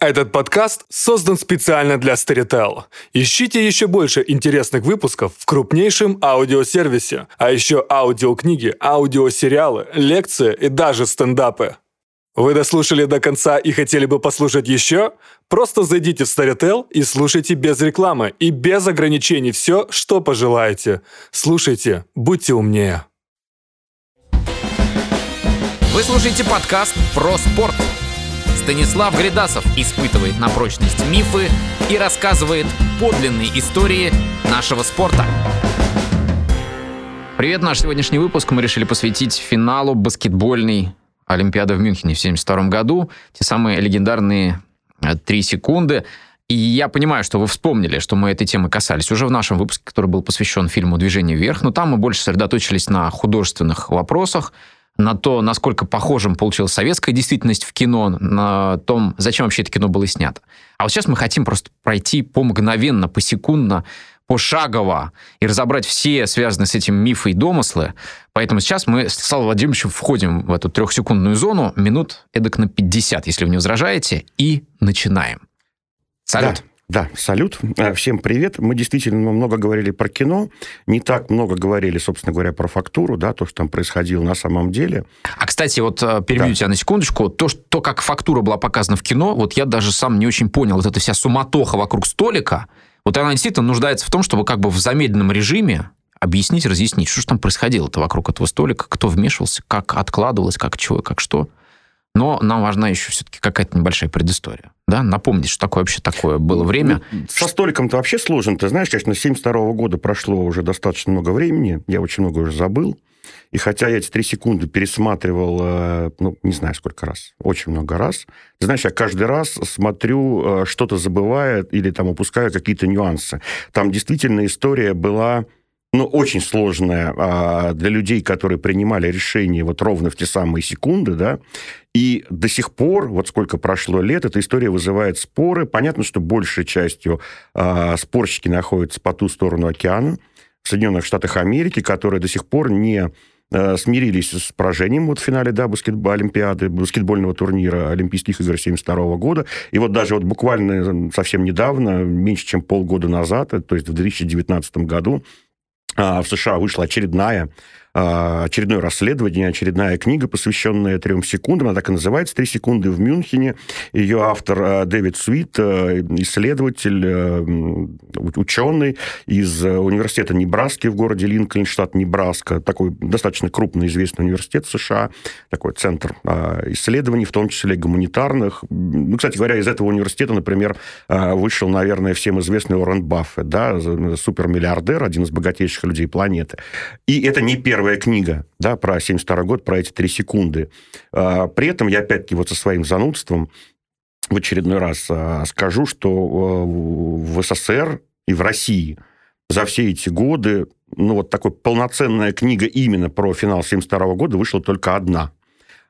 Этот подкаст создан специально для Storytel. Ищите еще больше интересных выпусков в крупнейшем аудиосервисе, а еще аудиокниги, аудиосериалы, лекции и даже стендапы. Вы дослушали до конца и хотели бы послушать еще? Просто зайдите в Storytel и слушайте без рекламы и без ограничений все, что пожелаете. Слушайте, будьте умнее. Вы слушаете подкаст про спорт. Станислав Гридасов испытывает на прочность мифы и рассказывает подлинные истории нашего спорта. Привет, наш сегодняшний выпуск мы решили посвятить финалу баскетбольной Олимпиады в Мюнхене в 1972 году. Те самые легендарные э, три секунды. И я понимаю, что вы вспомнили, что мы этой темы касались уже в нашем выпуске, который был посвящен фильму «Движение вверх», но там мы больше сосредоточились на художественных вопросах, на то, насколько похожим получилась советская действительность в кино, на том, зачем вообще это кино было снято. А вот сейчас мы хотим просто пройти по мгновенно, посекундно, пошагово и разобрать все связанные с этим мифы и домыслы. Поэтому сейчас мы с Славой Владимировичем входим в эту трехсекундную зону минут эдак на 50, если вы не возражаете, и начинаем. Салют. Да. Да, салют. Э, всем привет. Мы действительно много говорили про кино, не так много говорили, собственно говоря, про фактуру, да, то, что там происходило на самом деле. А, кстати, вот э, перебью да. тебя на секундочку. То, что, то, как фактура была показана в кино, вот я даже сам не очень понял. Вот эта вся суматоха вокруг столика, вот она действительно нуждается в том, чтобы как бы в замедленном режиме объяснить, разъяснить, что же там происходило-то вокруг этого столика, кто вмешивался, как откладывалось, как чего, как что. Но нам важна еще все-таки какая-то небольшая предыстория. Да? Напомнить, что такое вообще такое было время. Ну, со столиком-то вообще сложно. Ты знаешь, конечно, с 72 года прошло уже достаточно много времени. Я очень много уже забыл. И хотя я эти три секунды пересматривал, э, ну, не знаю сколько раз, очень много раз, ты знаешь, я каждый раз смотрю, э, что-то забывает или там упускаю какие-то нюансы. Там действительно история была ну, очень сложная а, для людей, которые принимали решения вот ровно в те самые секунды, да, и до сих пор, вот сколько прошло лет, эта история вызывает споры. Понятно, что большей частью а, спорщики находятся по ту сторону океана, в Соединенных Штатах Америки, которые до сих пор не а, смирились с поражением вот в финале да, баскетбол, Олимпиады, баскетбольного турнира Олимпийских игр 1972 года. И вот даже вот буквально совсем недавно, меньше чем полгода назад, то есть в 2019 году, а, в США вышла очередная очередное расследование, очередная книга, посвященная трем секундам. Она так и называется «Три секунды в Мюнхене». Ее автор а, Дэвид Суит, исследователь, ученый из университета Небраски в городе Линкольн, штат Небраска. Такой достаточно крупный, известный университет США. Такой центр исследований, в том числе гуманитарных. Ну, кстати говоря, из этого университета, например, вышел, наверное, всем известный Уоррен Баффет, да, супермиллиардер, один из богатейших людей планеты. И это не первая книга, да, про 72 год, про эти три секунды. А, при этом я, опять-таки, вот со своим занудством в очередной раз а, скажу, что а, в СССР и в России за все эти годы, ну, вот такой полноценная книга именно про финал 72 года вышла только одна.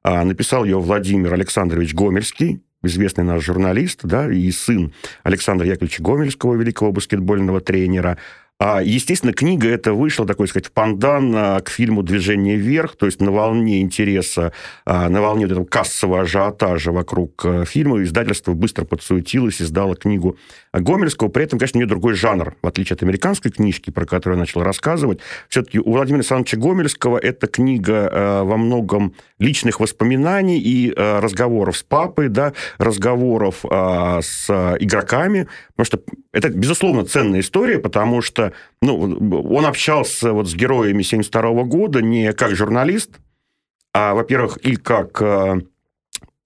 Написал ее Владимир Александрович Гомельский, известный наш журналист, да, и сын Александра Яковлевича Гомельского, великого баскетбольного тренера. А, естественно, книга эта вышла, такой сказать, пандан а, к фильму «Движение вверх», то есть на волне интереса, а, на волне вот этого кассового ажиотажа вокруг фильма издательство быстро подсуетилось, издало книгу Гомельского. При этом, конечно, у нее другой жанр, в отличие от американской книжки, про которую я начал рассказывать. Все-таки у Владимира Александровича Гомельского эта книга во многом личных воспоминаний и разговоров с папой, да, разговоров с игроками, потому что это, безусловно, ценная история, потому что ну, он общался вот с героями 72 года не как журналист, а, во-первых, и как э,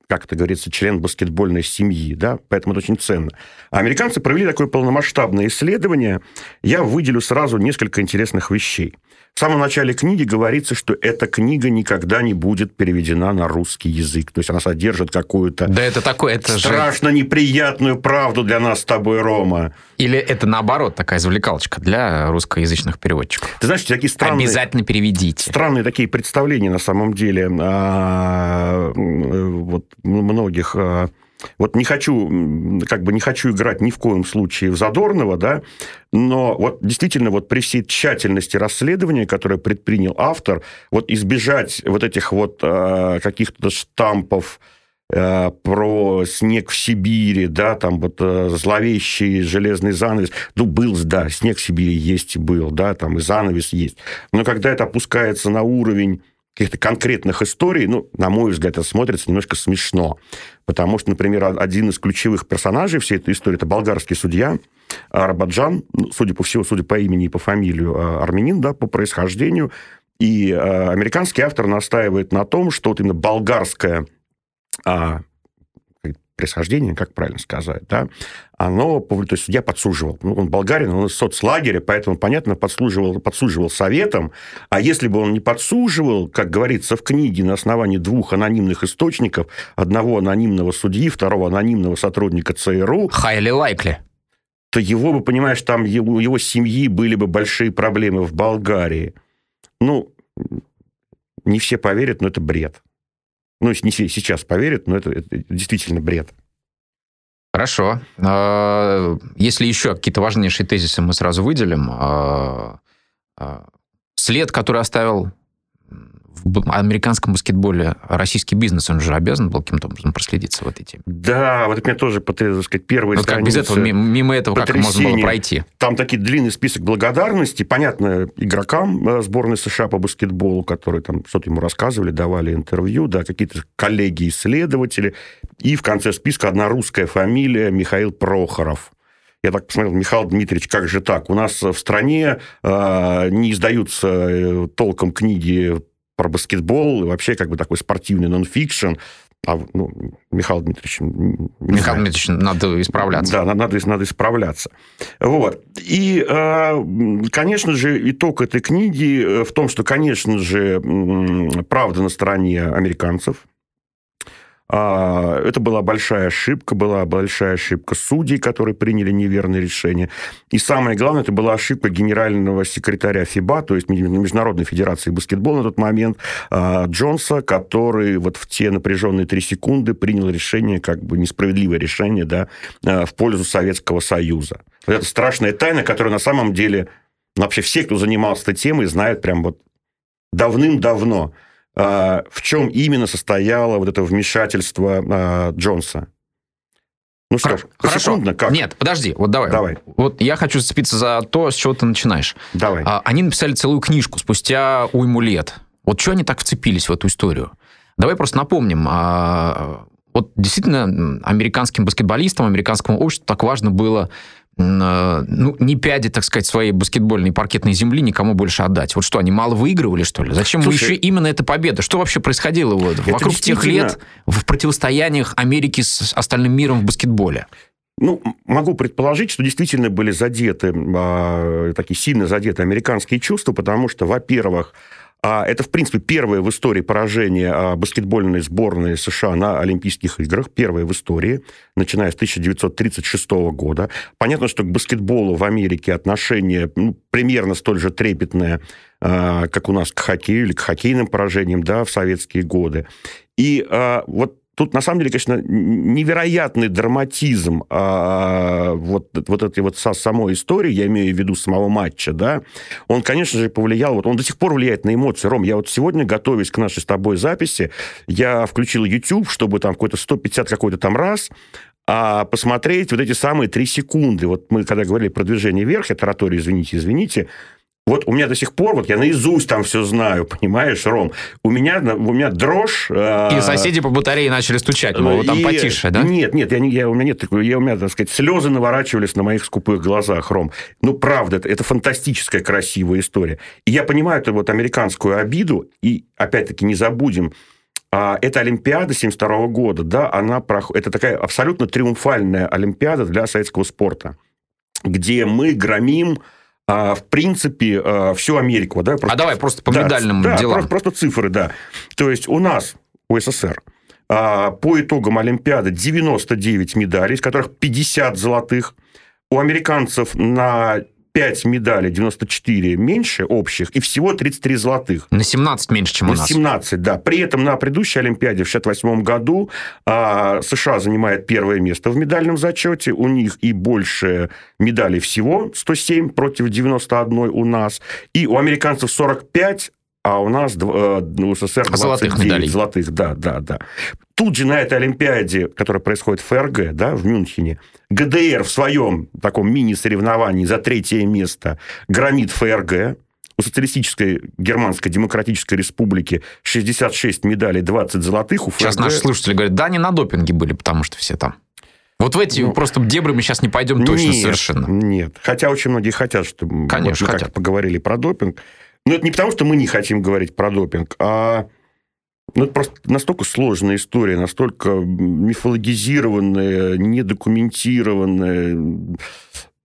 как это говорится, член баскетбольной семьи, да, поэтому это очень ценно. Американцы провели такое полномасштабное исследование. Я выделю сразу несколько интересных вещей. В самом начале книги говорится, что эта книга никогда не будет переведена на русский язык. То есть она содержит какую-то да это такое, это страшно же... неприятную правду для нас с тобой, Рома. Или это наоборот такая завлекалочка для русскоязычных переводчиков? Ты знаешь, такие странные... Обязательно переведите. Странные такие представления на самом деле а, вот многих а, вот не хочу, как бы не хочу играть ни в коем случае в Задорнова, да, но вот действительно вот при всей тщательности расследования, которое предпринял автор, вот избежать вот этих вот э, каких-то штампов, э, про снег в Сибири, да, там вот э, зловещий железный занавес. Ну, был, да, снег в Сибири есть и был, да, там и занавес есть. Но когда это опускается на уровень каких-то конкретных историй, ну, на мой взгляд, это смотрится немножко смешно. Потому что, например, один из ключевых персонажей всей этой истории – это болгарский судья Арабаджан, ну, судя по всему, судя по имени и по фамилию, э, армянин, да, по происхождению. И э, американский автор настаивает на том, что вот именно болгарское а, происхождение, как правильно сказать, да, оно, то есть я подсуживал. Ну, он болгарин, он из соцлагеря, поэтому, понятно, подслуживал, подсуживал советом. А если бы он не подсуживал, как говорится в книге, на основании двух анонимных источников, одного анонимного судьи, второго анонимного сотрудника ЦРУ... Highly likely. То его бы, понимаешь, там его, его семьи были бы большие проблемы в Болгарии. Ну, не все поверят, но это бред. Ну, не сейчас поверят, но это, это действительно бред. Хорошо. А, если еще какие-то важнейшие тезисы мы сразу выделим. А, а, след, который оставил в американском баскетболе российский бизнес, он же обязан был каким-то образом проследиться в этой теме. Да, вот это мне тоже, так сказать, первые вот как без этого, мимо этого, как можно было пройти? Там такие длинный список благодарностей, понятно, игрокам э, сборной США по баскетболу, которые там что-то ему рассказывали, давали интервью, да, какие-то коллеги-исследователи, и в конце списка одна русская фамилия Михаил Прохоров. Я так посмотрел, Михаил Дмитриевич, как же так? У нас в стране э, не издаются э, толком книги про баскетбол, и вообще как бы такой спортивный нонфикшн. А, ну, Михаил Дмитриевич... Михаил Дмитриевич, надо исправляться. Да, надо, надо исправляться. Вот. И, а, конечно же, итог этой книги э, в том, что, конечно же, правда на стороне американцев, это была большая ошибка, была большая ошибка судей, которые приняли неверное решение. И самое главное, это была ошибка генерального секретаря ФИБА, то есть Международной Федерации баскетбола на тот момент, а, Джонса, который вот в те напряженные три секунды принял решение, как бы несправедливое решение, да, а, в пользу Советского Союза. Вот это страшная тайна, которая на самом деле вообще все, кто занимался этой темой, знают прям вот давным-давно. А, в чем именно состояло вот это вмешательство а, Джонса. Ну что ж, Хорошо. как? Нет, подожди, вот давай. Давай. Вот я хочу зацепиться за то, с чего ты начинаешь. Давай. А, они написали целую книжку спустя уйму лет. Вот что они так вцепились в эту историю? Давай просто напомним. Вот действительно американским баскетболистам, американскому обществу так важно было ну, не пяди, так сказать, своей баскетбольной паркетной земли никому больше отдать. Вот что, они мало выигрывали, что ли? Зачем Слушай, еще именно эта победа? Что вообще происходило вот, вокруг действительно... тех лет в противостояниях Америки с остальным миром в баскетболе? Ну, могу предположить, что действительно были задеты, э, такие сильно задеты американские чувства, потому что, во-первых, а это, в принципе, первое в истории поражение а, баскетбольной сборной США на Олимпийских играх. Первое в истории, начиная с 1936 года. Понятно, что к баскетболу в Америке отношение ну, примерно столь же трепетное, а, как у нас к хоккею или к хоккейным поражениям да, в советские годы. И вот Тут, на самом деле, конечно, невероятный драматизм а, вот, вот этой вот самой истории, я имею в виду самого матча, да, он, конечно же, повлиял, вот он до сих пор влияет на эмоции. Ром, я вот сегодня, готовясь к нашей с тобой записи, я включил YouTube, чтобы там какой-то 150 какой-то там раз, а посмотреть вот эти самые три секунды. Вот мы, когда говорили про движение вверх, я тараторию, извините, извините, вот у меня до сих пор, вот я наизусть там все знаю, понимаешь, Ром, у меня, у меня дрожь... Э, и соседи по батарее начали стучать, мол, и... там потише, да? Нет, нет, я, я, у меня нет такой, я, у меня, так сказать, слезы наворачивались на моих скупых глазах, Ром. Ну, правда, это, это фантастическая, красивая история. И я понимаю эту вот американскую обиду, и, опять-таки, не забудем, а, это Олимпиада 72 года, да, она проходит... Это такая абсолютно триумфальная Олимпиада для советского спорта, где мы громим а, в принципе, а, всю Америку. Да, просто, а давай просто по да, медальным да, делам. Просто, просто цифры, да. То есть у нас, у СССР, а, по итогам Олимпиады 99 медалей, из которых 50 золотых. У американцев на 5 медалей, 94 меньше общих, и всего 33 золотых. На 17 меньше, чем у нас. На 17, да. При этом на предыдущей Олимпиаде в 68 году а, США занимает первое место в медальном зачете. У них и больше медалей всего, 107 против 91 у нас. И у американцев 45, а у нас э, у СССР 29 Золотых медалей. золотых, да, да, да. Тут же на этой Олимпиаде, которая происходит в ФРГ, да, в Мюнхене, ГДР в своем таком мини-соревновании за третье место громит ФРГ, у Социалистической Германской Демократической Республики 66 медалей, 20 золотых. У Сейчас ФРГ... наши слушатели говорят, да, они на допинге были, потому что все там. Вот в эти Ну, просто дебри мы сейчас не пойдем точно нет, совершенно. Нет. Хотя очень многие хотят, чтобы Конечно, вот мы хотят. поговорили про допинг. Но это не потому, что мы не хотим говорить про допинг, а ну, это просто настолько сложная история, настолько мифологизированная, недокументированная.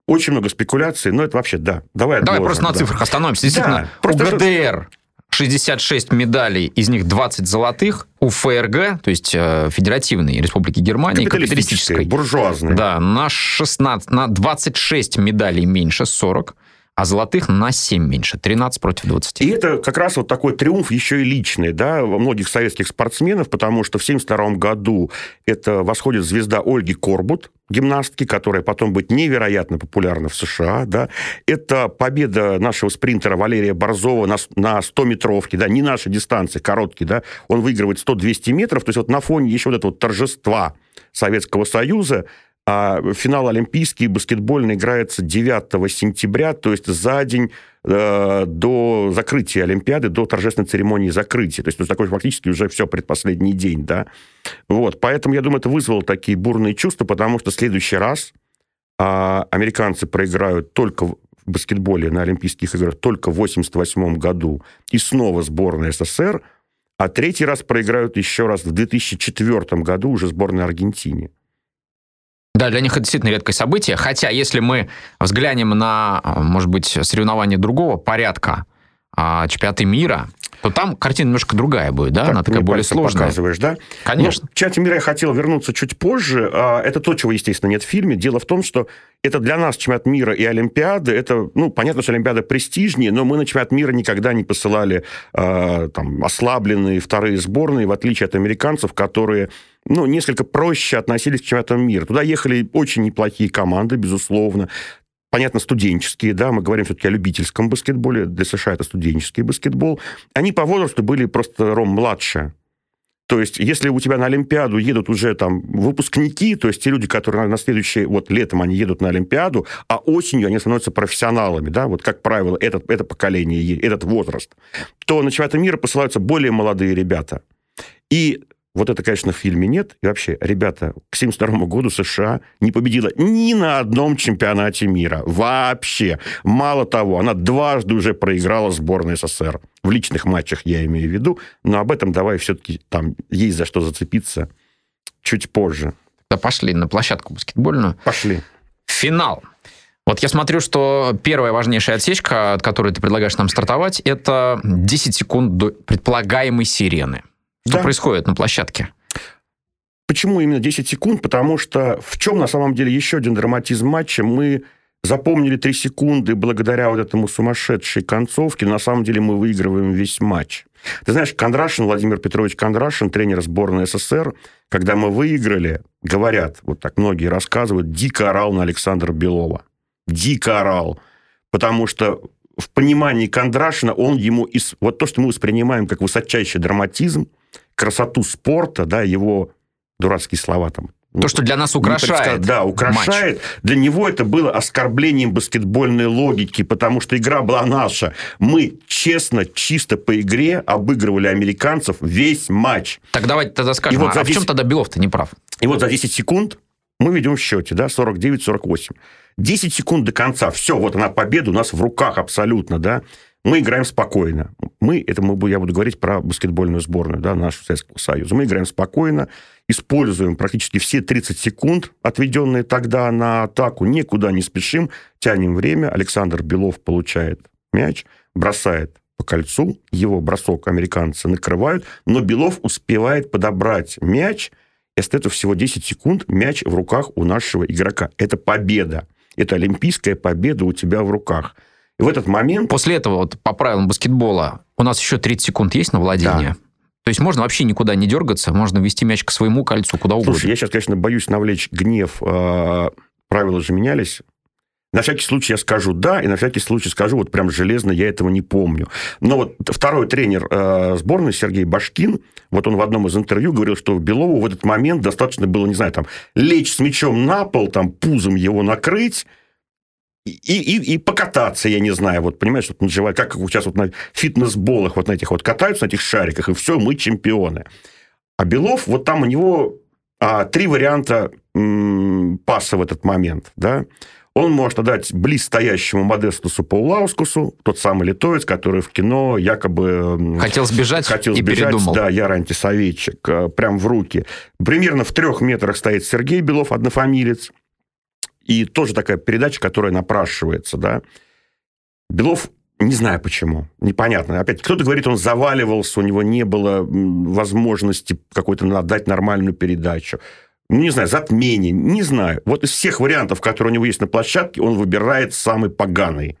Очень много спекуляций, но это вообще, да. Давай Давай отложим, просто на да. цифрах остановимся. Действительно, Да, просто- у ГДР 66 медалей, из них 20 золотых. У ФРГ, то есть э, Федеративной Республики Германии, Капиталистическая, капиталистической, буржуазная. да, на 16, на 26 медалей меньше, 40, а золотых на 7 меньше, 13 против 20. И это как раз вот такой триумф еще и личный, да, во многих советских спортсменов, потому что в 1972 году это восходит звезда Ольги Корбут, гимнастки, которая потом будет невероятно популярна в США, да. Это победа нашего спринтера Валерия Борзова на, на 100-метровке, да, не наши дистанции, короткие, да, он выигрывает 100-200 метров, то есть вот на фоне еще вот этого торжества Советского Союза а финал Олимпийский баскетбольный играется 9 сентября, то есть за день э, до закрытия Олимпиады, до торжественной церемонии закрытия. То есть ну, такой фактически уже все предпоследний день, да. Вот, поэтому, я думаю, это вызвало такие бурные чувства, потому что в следующий раз а, американцы проиграют только в баскетболе на Олимпийских играх только в 88 году, и снова сборная СССР, а третий раз проиграют еще раз в 2004 году уже сборной Аргентине. Да, для них это действительно редкое событие. Хотя, если мы взглянем на, а, может быть, соревнования другого порядка, а, чемпионаты мира, то там картина немножко другая будет, да? Так, Она такая более сложная. показываешь, да? Конечно. Ну, в чате мира я хотел вернуться чуть позже. А, Это то, чего, естественно, нет в фильме. Дело в том, что это для нас чемпионат мира и Олимпиады. Это, ну, понятно, что Олимпиада престижнее, но мы на чемпионат мира никогда не посылали там ослабленные вторые сборные, в отличие от американцев, которые ну, несколько проще относились к чемпионатам мира. Туда ехали очень неплохие команды, безусловно. Понятно, студенческие, да, мы говорим все-таки о любительском баскетболе, для США это студенческий баскетбол. Они по возрасту были просто ром младше. То есть, если у тебя на Олимпиаду едут уже там выпускники, то есть те люди, которые на следующее, вот летом они едут на Олимпиаду, а осенью они становятся профессионалами, да, вот как правило, этот, это поколение, этот возраст, то на чемпионаты мира посылаются более молодые ребята. И вот это, конечно, в фильме нет. И вообще, ребята, к 1972 году США не победила ни на одном чемпионате мира. Вообще. Мало того, она дважды уже проиграла сборной СССР. В личных матчах я имею в виду. Но об этом давай все-таки там есть за что зацепиться чуть позже. Да пошли на площадку баскетбольную. Пошли. Финал. Вот я смотрю, что первая важнейшая отсечка, от которой ты предлагаешь нам стартовать, это 10 секунд до предполагаемой сирены. Что Да. происходит на площадке? Почему именно 10 секунд? Потому что в чем на самом деле еще один драматизм матча? Мы запомнили 3 секунды благодаря вот этому сумасшедшей концовке. На самом деле мы выигрываем весь матч. Ты знаешь, Кондрашин, Владимир Петрович Кондрашин, тренер сборной СССР, когда мы выиграли, говорят, вот так многие рассказывают, дико орал на Александра Белова. Дико орал. Потому что в понимании Кондрашина он ему... Из... Вот то, что мы воспринимаем как высочайший драматизм, красоту спорта, да, его дурацкие слова там. То, что для нас украшает. Да, украшает. Для него это было оскорблением баскетбольной логики, потому что игра была наша. Мы честно, чисто по игре обыгрывали американцев весь матч. Так давайте тогда скажем, И вот а за в чем 10 тогда Белов-то не прав? И вот за 10 секунд мы ведем в счете, да, 49-48. 10 секунд до конца. Все, вот она победа у нас в руках абсолютно, да. Мы играем спокойно. Мы, это мы, я буду говорить про баскетбольную сборную, да, нашу Советского Союза. Мы играем спокойно, используем практически все 30 секунд, отведенные тогда на атаку, никуда не спешим, тянем время. Александр Белов получает мяч, бросает по кольцу, его бросок американцы накрывают, но Белов успевает подобрать мяч, и остается всего 10 секунд, мяч в руках у нашего игрока. Это победа. Это олимпийская победа у тебя в руках. И в этот момент... После этого, вот по правилам баскетбола, у нас еще 30 секунд есть на владение. То есть можно вообще никуда не дергаться, можно вести мяч к своему кольцу, куда угодно. Слушай, я сейчас, конечно, боюсь навлечь гнев. э, Правила же менялись На всякий случай я скажу «да», и на всякий случай скажу вот прям железно, я этого не помню. Но вот второй тренер э, сборной Сергей Башкин, вот он в одном из интервью говорил, что Белову в этот момент достаточно было, не знаю, там, лечь с мячом на пол, там, пузом его накрыть, и, и, и покататься, я не знаю, вот понимаешь, вот наживать, как сейчас вот на фитнес-болах вот на этих вот катаются, на этих шариках, и все, мы чемпионы. А Белов, вот там у него а, три варианта м, паса в этот момент, да, он может отдать близстоящему Модестусу Паулаускусу, тот самый литовец, который в кино якобы... Хотел сбежать хотел и сбежать, передумал. Да, я антисоветчик, э, прям в руки. Примерно в трех метрах стоит Сергей Белов, однофамилец. И тоже такая передача, которая напрашивается, да. Белов не знаю почему. Непонятно. Опять, кто-то говорит, он заваливался, у него не было возможности какой-то отдать нормальную передачу. Ну, не знаю, затмение, не знаю. Вот из всех вариантов, которые у него есть на площадке, он выбирает самый поганый.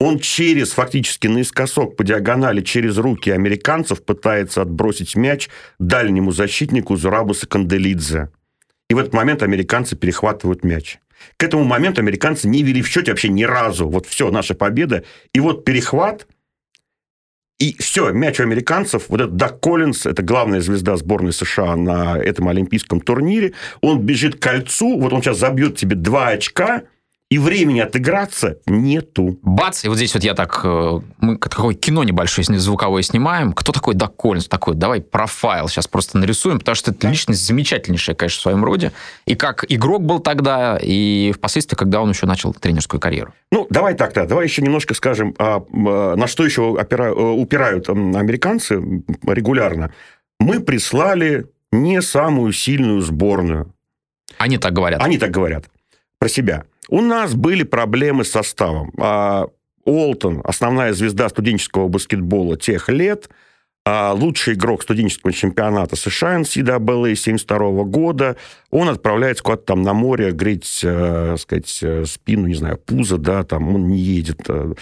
Он через, фактически наискосок по диагонали, через руки американцев пытается отбросить мяч дальнему защитнику Зурабуса Канделидзе. И в этот момент американцы перехватывают мяч. К этому моменту американцы не вели в счете вообще ни разу. Вот все, наша победа. И вот перехват, и все, мяч у американцев, вот этот Дак Коллинс, это главная звезда сборной США на этом олимпийском турнире, он бежит к кольцу, вот он сейчас забьет тебе два очка, и времени отыграться нету. Бац, и вот здесь вот я так, э, мы такое кино небольшое звуковое снимаем. Кто такой Дак Коллинс? Такой, давай профайл сейчас просто нарисуем, потому что это да. личность замечательнейшая, конечно, в своем роде. И как игрок был тогда, и впоследствии, когда он еще начал тренерскую карьеру. Ну, давай так-то, давай еще немножко скажем, а, на что еще опира, упирают американцы регулярно. Мы прислали не самую сильную сборную. Они так говорят. Они так говорят про себя. У нас были проблемы с составом. А, Олтон, основная звезда студенческого баскетбола тех лет, а, лучший игрок студенческого чемпионата США NCAA 72 года, он отправляется куда-то там на море греть, э, сказать, э, спину, не знаю, пузо, да, там он не едет Э,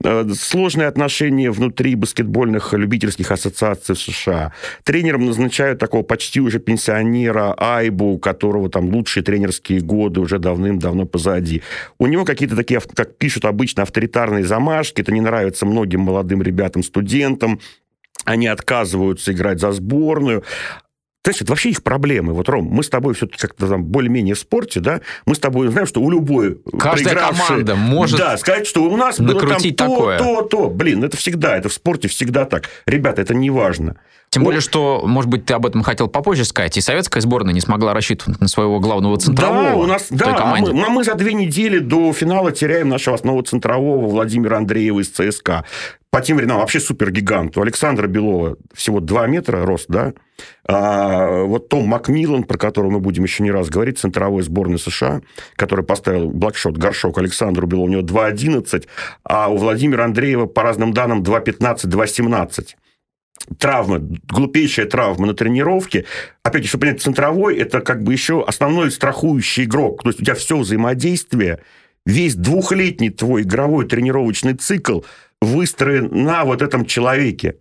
сложные отношения внутри баскетбольных любительских ассоциаций в США. Тренером назначают такого почти уже пенсионера Айбу, у которого там лучшие тренерские годы уже давным-давно позади. У него какие-то такие, как пишут обычно, авторитарные замашки. Это не нравится многим молодым ребятам, студентам они отказываются играть за сборную. Знаешь, это вообще их проблемы. Вот, Ром, мы с тобой все-таки как-то там более-менее в спорте, да, мы с тобой знаем, что у любой Каждая команда может да, сказать, что у нас было там то, такое. то, то. Блин, это всегда, это в спорте всегда так. Ребята, это не важно. Тем вот. более, что, может быть, ты об этом хотел попозже сказать, и советская сборная не смогла рассчитывать на своего главного центрового. Да, у нас, да, а мы, а мы за две недели до финала теряем нашего основного центрового Владимира Андреева из ЦСКА. По тем временам вообще супергигант. У Александра Белова всего 2 метра рост, да? А вот Том Макмиллан, про которого мы будем еще не раз говорить, центровой сборной США, который поставил блокшот, горшок Александру Белову, у него 2,11, а у Владимира Андреева, по разным данным, 2,15, 2,17 травма, глупейшая травма на тренировке. Опять, чтобы понять, центровой – это как бы еще основной страхующий игрок. То есть у тебя все взаимодействие, весь двухлетний твой игровой тренировочный цикл выстроен на вот этом человеке.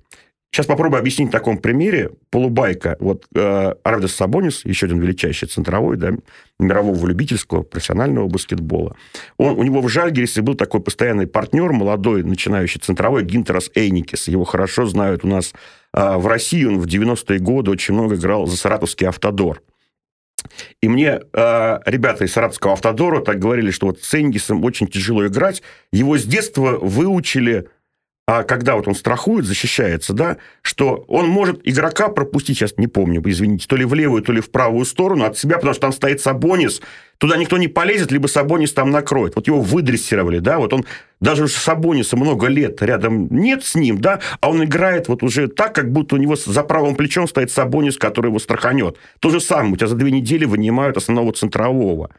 Сейчас попробую объяснить на таком примере. Полубайка. Вот э, Ардес Сабонис, еще один величайший центровой, да, мирового любительского, профессионального баскетбола. Он, у него в Жальгерисе был такой постоянный партнер, молодой, начинающий центровой, Гинтерас Эйникис. Его хорошо знают у нас э, в России. Он в 90-е годы очень много играл за саратовский «Автодор». И мне э, ребята из Саратовского автодора так говорили, что вот с Энгисом очень тяжело играть. Его с детства выучили а когда вот он страхует, защищается, да, что он может игрока пропустить, сейчас не помню, извините, то ли в левую, то ли в правую сторону от себя, потому что там стоит Сабонис, туда никто не полезет, либо Сабонис там накроет. Вот его выдрессировали, да, вот он, даже уже Сабониса много лет рядом нет с ним, да, а он играет вот уже так, как будто у него за правым плечом стоит Сабонис, который его страханет. То же самое, у тебя за две недели вынимают основного центрового.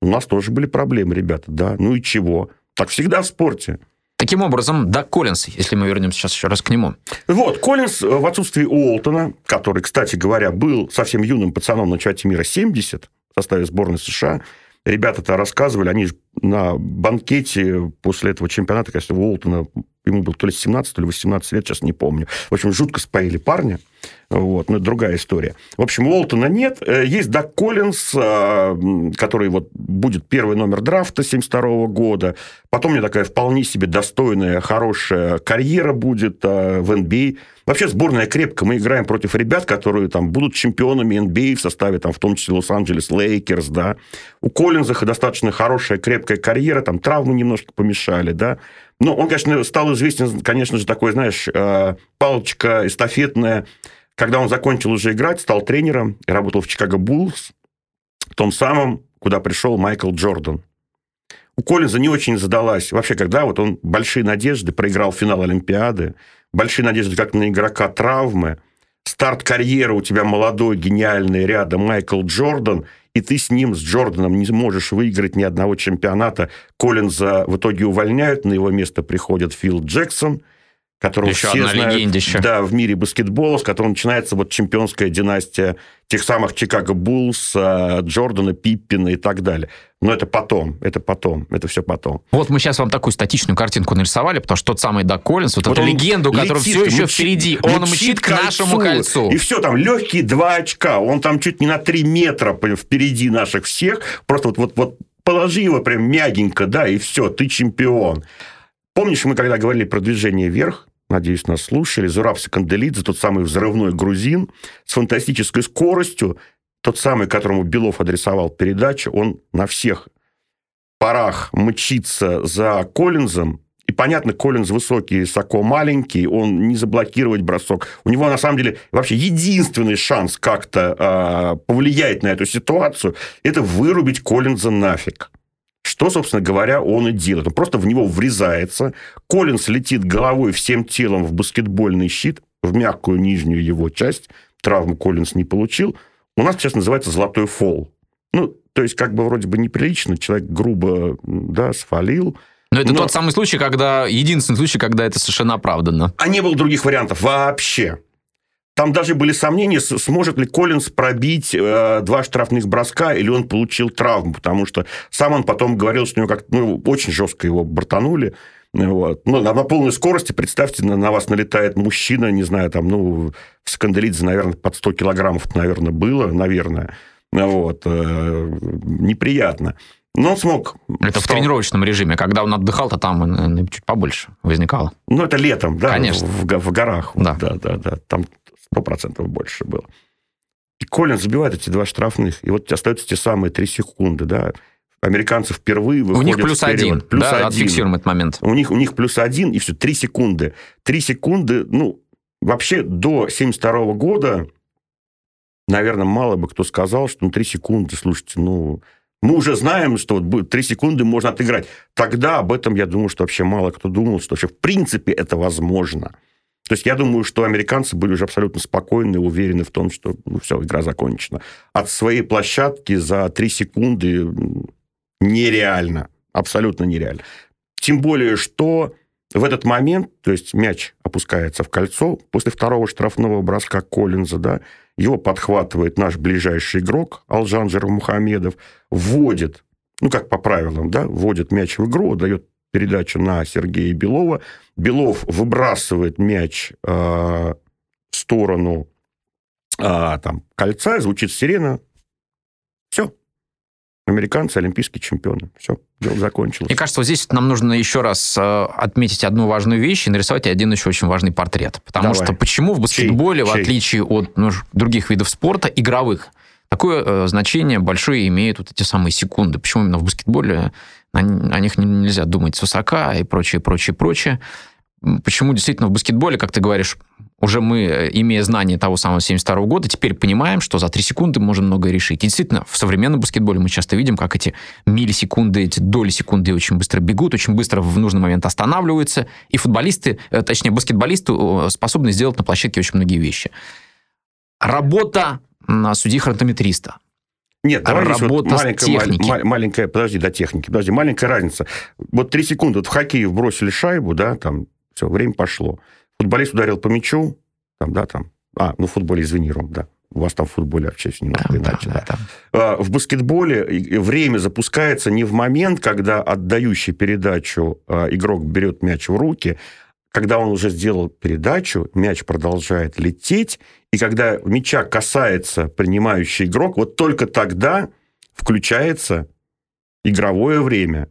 У нас тоже были проблемы, ребята, да, ну и чего? Так всегда в спорте. Таким образом, да, Коллинс, если мы вернемся сейчас еще раз к нему. Вот, Коллинс в отсутствии Уолтона, который, кстати говоря, был совсем юным пацаном на чате мира 70 в составе сборной США, ребята-то рассказывали, они на банкете после этого чемпионата, конечно, Уолтона, ему было то ли 17, то ли 18 лет, сейчас не помню. В общем, жутко споили парня. Вот, но это другая история. В общем, Уолтона нет. Э, есть Даг Коллинс, а, который вот будет первый номер драфта 72 года. Потом у него такая вполне себе достойная, хорошая карьера будет а, в NBA. Вообще сборная крепко. Мы играем против ребят, которые там будут чемпионами NBA в составе, там, в том числе Лос-Анджелес Лейкерс, да. У Коллинза достаточно хорошая, крепкая карьера, там травмы немножко помешали, да. Ну, он, конечно, стал известен, конечно же, такой, знаешь, э, палочка эстафетная. Когда он закончил уже играть, стал тренером работал в Чикаго Буллс, том самом, куда пришел Майкл Джордан. У Коллинза не очень задалась. Вообще, когда вот он большие надежды, проиграл финал Олимпиады, большие надежды как на игрока травмы, старт карьеры у тебя молодой, гениальный рядом Майкл Джордан – и ты с ним, с Джорданом, не можешь выиграть ни одного чемпионата. Коллинза в итоге увольняют, на его место приходит Фил Джексон, которого Еще все одна знают легендища. да, в мире баскетбола, с которого начинается вот чемпионская династия тех самых Чикаго Буллс, а, Джордана, Пиппина и так далее. Но это потом, это потом, это все потом. Вот мы сейчас вам такую статичную картинку нарисовали, потому что тот самый Даг Коллинс, вот, Вот эту легенду, которая летит, все еще мчит- впереди, он мчит к нашему кольцу. И все, там легкие два очка. Он там чуть не на три метра впереди наших всех. Просто вот, вот, вот положи его прям мягенько, да, и все, ты чемпион. Помнишь, мы когда говорили про движение вверх, надеюсь, нас слушали, Зураб Саканделидзе, тот самый взрывной грузин с фантастической скоростью, тот самый, которому Белов адресовал передачу, он на всех парах мчится за Коллинзом, и понятно, Коллинз высокий, Сако маленький, он не заблокировать бросок. У него, на самом деле, вообще единственный шанс как-то а, повлиять на эту ситуацию, это вырубить Коллинза нафиг. Что, собственно говоря, он и делает. Он просто в него врезается. Коллинз летит головой всем телом в баскетбольный щит, в мягкую нижнюю его часть. Травму Коллинз не получил. У нас сейчас называется золотой фол. Ну, то есть, как бы вроде бы неприлично, человек грубо, да, свалил. Но это Но- тот самый случай, когда... Единственный случай, когда это совершенно оправданно. А не было других вариантов вообще. Там даже были сомнения, сможет ли Коллинз пробить э, два штрафных броска, или он получил травму, потому что сам он потом говорил, что у него как ну, очень жестко его бортанули. Вот. Ну, на, на полной скорости, представьте, на, на вас налетает мужчина, не знаю, там, ну, в Скандалидзе, наверное, под 100 килограммов, наверное, было, наверное. Вот. э, неприятно. Но он смог. Это в Встал. тренировочном режиме. Когда он отдыхал, то там э, чуть побольше возникало. Ну, это летом, да, Конечно. В, в- в горах. Да. да, да, да. Там сто процентов больше было. И Колин забивает эти два штрафных, и вот остаются те самые три секунды, да. Американцы впервые У выходят них плюс вперед. один. Плюс да, один. отфиксируем этот момент. У них, у них плюс один, и все, три секунды. Три секунды, ну, вообще до 72 года, наверное, мало бы кто сказал, что ну, три секунды, слушайте, ну, мы уже знаем, что вот будет три секунды можно отыграть. Тогда об этом, я думаю, что вообще мало кто думал, что вообще в принципе это возможно. То есть я думаю, что американцы были уже абсолютно спокойны уверены в том, что ну, все, игра закончена. От своей площадки за три секунды нереально. Абсолютно нереально. Тем более, что в этот момент, то есть мяч опускается в кольцо, после второго штрафного броска Коллинза, да, его подхватывает наш ближайший игрок Алжанжер Мухамедов, вводит, ну, как по правилам, да, вводит мяч в игру, дает передачу на Сергея Белова. Белов выбрасывает мяч э, в сторону э, там, кольца, звучит сирена. Все. Американцы олимпийские чемпионы. Все, дело закончилось. Мне кажется, вот здесь нам нужно еще раз э, отметить одну важную вещь и нарисовать один еще очень важный портрет. Потому Давай. что почему в баскетболе, Чей? в Чей? отличие от ну, других видов спорта, игровых, такое э, значение большое имеют вот эти самые секунды. Почему именно в баскетболе о, о них не- нельзя думать свысока и прочее, прочее, прочее. Почему действительно в баскетболе, как ты говоришь, уже мы, э, имея знание того самого 72 года, теперь понимаем, что за 3 секунды можем многое решить. И действительно, в современном баскетболе мы часто видим, как эти миллисекунды, эти доли секунды очень быстро бегут, очень быстро в нужный момент останавливаются, и футболисты, э, точнее, баскетболисты способны сделать на площадке очень многие вещи. Работа м, судьи-хронометриста. Нет, давай здесь вот маленькая, техники. ма- маленькая, подожди, до техники, подожди, маленькая разница. Вот три секунды, вот в хоккее бросили шайбу, да, там, все, время пошло. Футболист ударил по мячу, там, да, там, а, ну, в футболе, извини, Ром, да, у вас там в футболе вообще всё немножко иначе, да. да. А, В баскетболе время запускается не в момент, когда отдающий передачу а, игрок берет мяч в руки, когда он уже сделал передачу, мяч продолжает лететь, и когда мяча касается принимающий игрок, вот только тогда включается игровое время.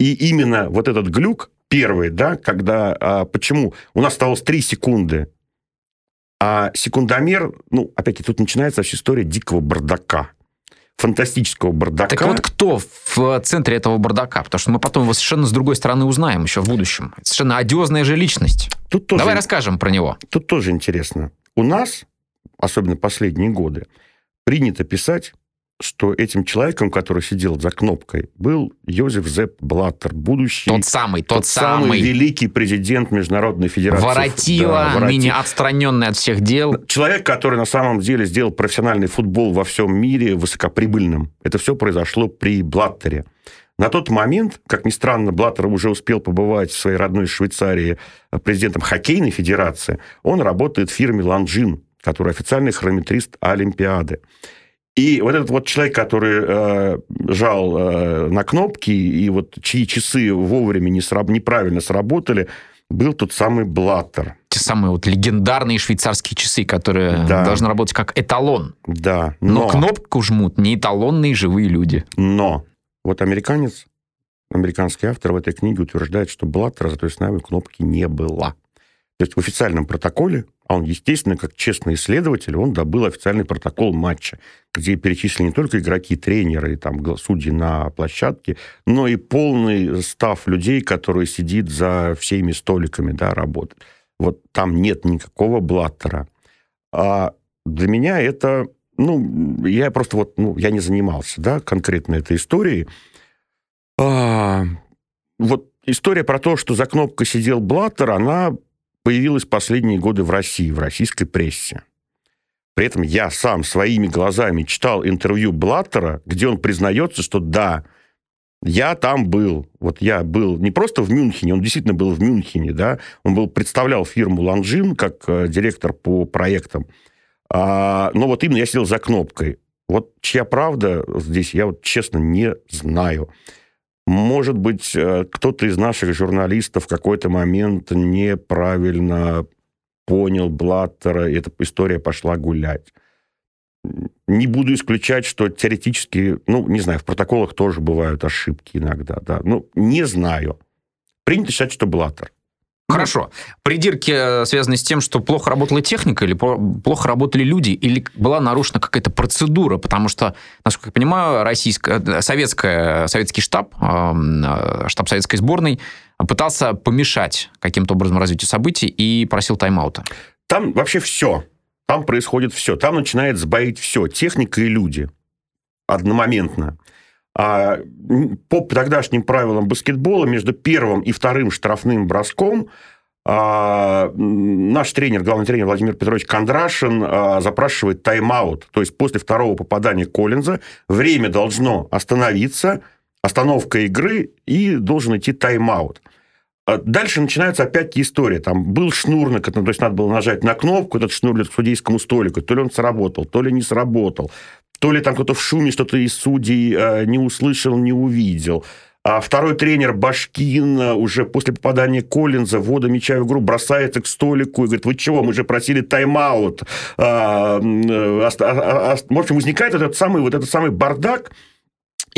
И именно вот этот глюк первый, да, когда... А, почему? У нас осталось 3 секунды, а секундомер, ну, опять-таки, тут начинается вообще история дикого бардака фантастического бардака. Так вот кто в центре этого бардака? Потому что мы потом его совершенно с другой стороны узнаем еще в будущем. Совершенно одиозная же личность. Тут тоже, Давай расскажем про него. Тут тоже интересно. У нас, особенно последние годы, принято писать что этим человеком, который сидел за кнопкой, был Йозеф Зепп Блаттер, будущий... Тот самый, тот, тот самый. самый великий президент Международной Федерации. Воротила, да, воротила, ныне отстраненный от всех дел. Человек, который на самом деле сделал профессиональный футбол во всем мире высокоприбыльным. Это все произошло при Блаттере. На тот момент, как ни странно, Блаттер уже успел побывать в своей родной Швейцарии президентом хоккейной федерации. Он работает в фирме «Ланжин», который официальный хронометрист Олимпиады. И вот этот вот человек, который э, жал э, на кнопки, и вот чьи часы вовремя не сраб- неправильно сработали, был тот самый Блаттер. Те самые вот легендарные швейцарские часы, которые да. должны работать как эталон. Да. Но, но кнопку жмут не эталонные живые люди. Но вот американец, американский автор в этой книге утверждает, что Блаттера за той кнопки не было. То есть в официальном протоколе, а он, естественно, как честный исследователь, он добыл официальный протокол матча, где перечислены не только игроки, тренеры там, судьи на площадке, но и полный став людей, которые сидит за всеми столиками, да, работают. Вот там нет никакого блаттера. А для меня это, ну, я просто вот, ну, я не занимался, да, конкретно этой историей. А, вот история про то, что за кнопкой сидел Блаттер, она появилась последние годы в России, в российской прессе. При этом я сам своими глазами читал интервью Блаттера, где он признается, что да, я там был. Вот я был не просто в Мюнхене, он действительно был в Мюнхене, да, он был, представлял фирму Ланжин как э, директор по проектам. А, но вот именно я сидел за кнопкой. Вот чья правда здесь, я вот честно не знаю. Может быть, э, кто-то из наших журналистов в какой-то момент неправильно понял Блаттера, и эта история пошла гулять. Не буду исключать, что теоретически, ну, не знаю, в протоколах тоже бывают ошибки иногда, да. Ну, не знаю. Принято считать, что Блаттер. Хорошо. Придирки э, связаны с тем, что плохо работала техника, или плохо работали люди, или была нарушена какая-то процедура, потому что, насколько я понимаю, российская, э, советская, советский штаб, э, штаб советской сборной пытался помешать каким-то образом развитию событий и просил тайм-аута. Там вообще все. Там происходит все. Там начинает сбоить все. Техника и люди. Одномоментно. А по тогдашним правилам баскетбола между первым и вторым штрафным броском а, наш тренер, главный тренер Владимир Петрович Кондрашин а, запрашивает тайм-аут. То есть после второго попадания Коллинза время должно остановиться, остановка игры, и должен идти тайм-аут. Дальше начинается опять история. Там был шнур, то есть надо было нажать на кнопку, этот шнур к судейскому столику. То ли он сработал, то ли не сработал то ли там кто-то в шуме что-то из судей э, не услышал, не увидел. А второй тренер Башкин э, уже после попадания Коллинза, ввода мяча в игру, бросается к столику и говорит, вы чего, мы же просили тайм-аут. А, а, а, в общем, возникает этот самый, вот этот самый бардак,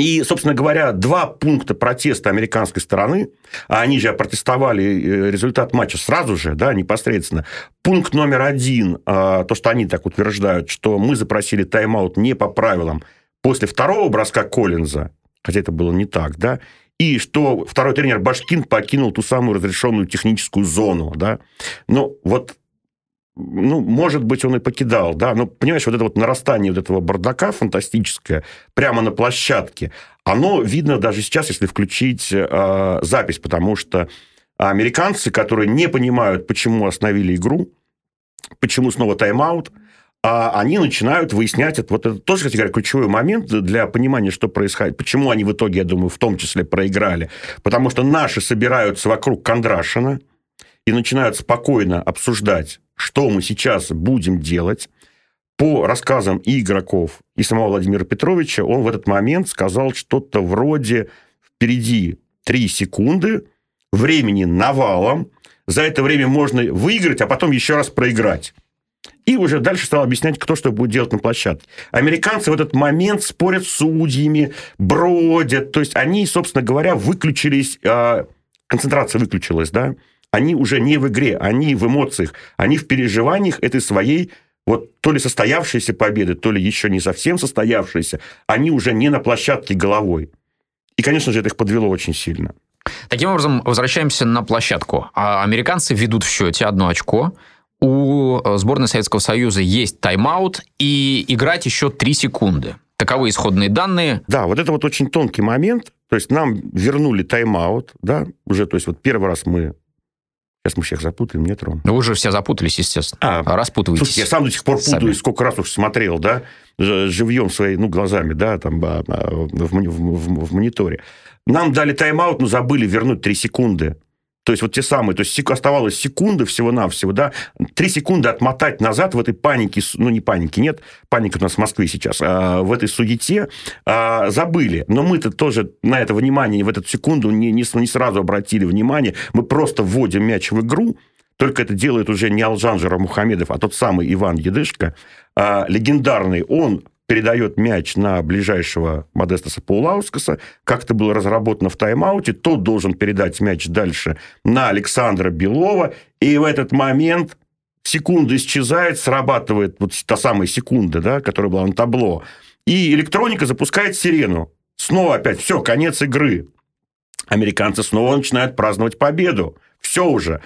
и, собственно говоря, два пункта протеста американской стороны, а они же протестовали э, результат матча сразу же, да, непосредственно. Пункт номер один, а, то, что они так утверждают, что мы запросили тайм-аут не по правилам после второго броска Коллинза, хотя это было не так, да, и что второй тренер Башкин покинул ту самую разрешенную техническую зону, да. Но вот ну, может быть, он и покидал, да, но, понимаешь, вот это вот нарастание вот этого бардака фантастическое прямо на площадке, оно видно даже сейчас, если включить э, запись, потому что американцы, которые не понимают, почему остановили игру, почему снова тайм-аут, а они начинают выяснять, это, вот это тоже, кстати говоря, ключевой момент для понимания, что происходит. Почему они в итоге, я думаю, в том числе проиграли. Потому что наши собираются вокруг Кондрашина и начинают спокойно обсуждать что мы сейчас будем делать. По рассказам и игроков, и самого Владимира Петровича, он в этот момент сказал что-то вроде «впереди 3 секунды, времени навалом. За это время можно выиграть, а потом еще раз проиграть. И уже дальше стал объяснять, кто что будет делать на площадке. Американцы в этот момент спорят с судьями, бродят. То есть они, собственно говоря, выключились, э, концентрация выключилась, да. Они уже не в игре, они в эмоциях, они в переживаниях этой своей вот то ли состоявшейся победы, то ли еще не совсем состоявшейся, они уже не на площадке головой. И, конечно же, это их подвело очень сильно. Таким образом, возвращаемся на площадку. А американцы ведут в счете одно очко. У э, сборной Советского Союза есть тайм-аут, и играть еще три секунды. Таковы исходные данные. Да, вот это вот очень тонкий момент. То есть нам вернули тайм-аут, да, уже, то есть вот первый раз мы Сейчас мы всех запутаем, нет, Ром? Ну, вы уже все запутались, естественно. А, Распутывайтесь. Слушайте, я сам до сих пор путаюсь, сами. сколько раз уж смотрел, да, живьем своей, ну, глазами, да, там, а, а, в, в, в, в мониторе. Нам дали тайм-аут, но забыли вернуть 3 секунды. То есть вот те самые, то есть оставалось секунды всего-навсего, да, три секунды отмотать назад в этой панике, ну не панике, нет, паника у нас в Москве сейчас, а в этой суете а, забыли. Но мы-то тоже на это внимание в эту секунду не, не, не сразу обратили внимание, мы просто вводим мяч в игру, только это делает уже не Алжан Мухамедов, а тот самый Иван Едышко, а, легендарный. Он передает мяч на ближайшего Модестаса Паулаускаса, как это было разработано в тайм-ауте, тот должен передать мяч дальше на Александра Белова, и в этот момент секунда исчезает, срабатывает вот та самая секунда, да, которая была на табло, и электроника запускает сирену. Снова опять, все, конец игры. Американцы снова начинают праздновать победу. Все уже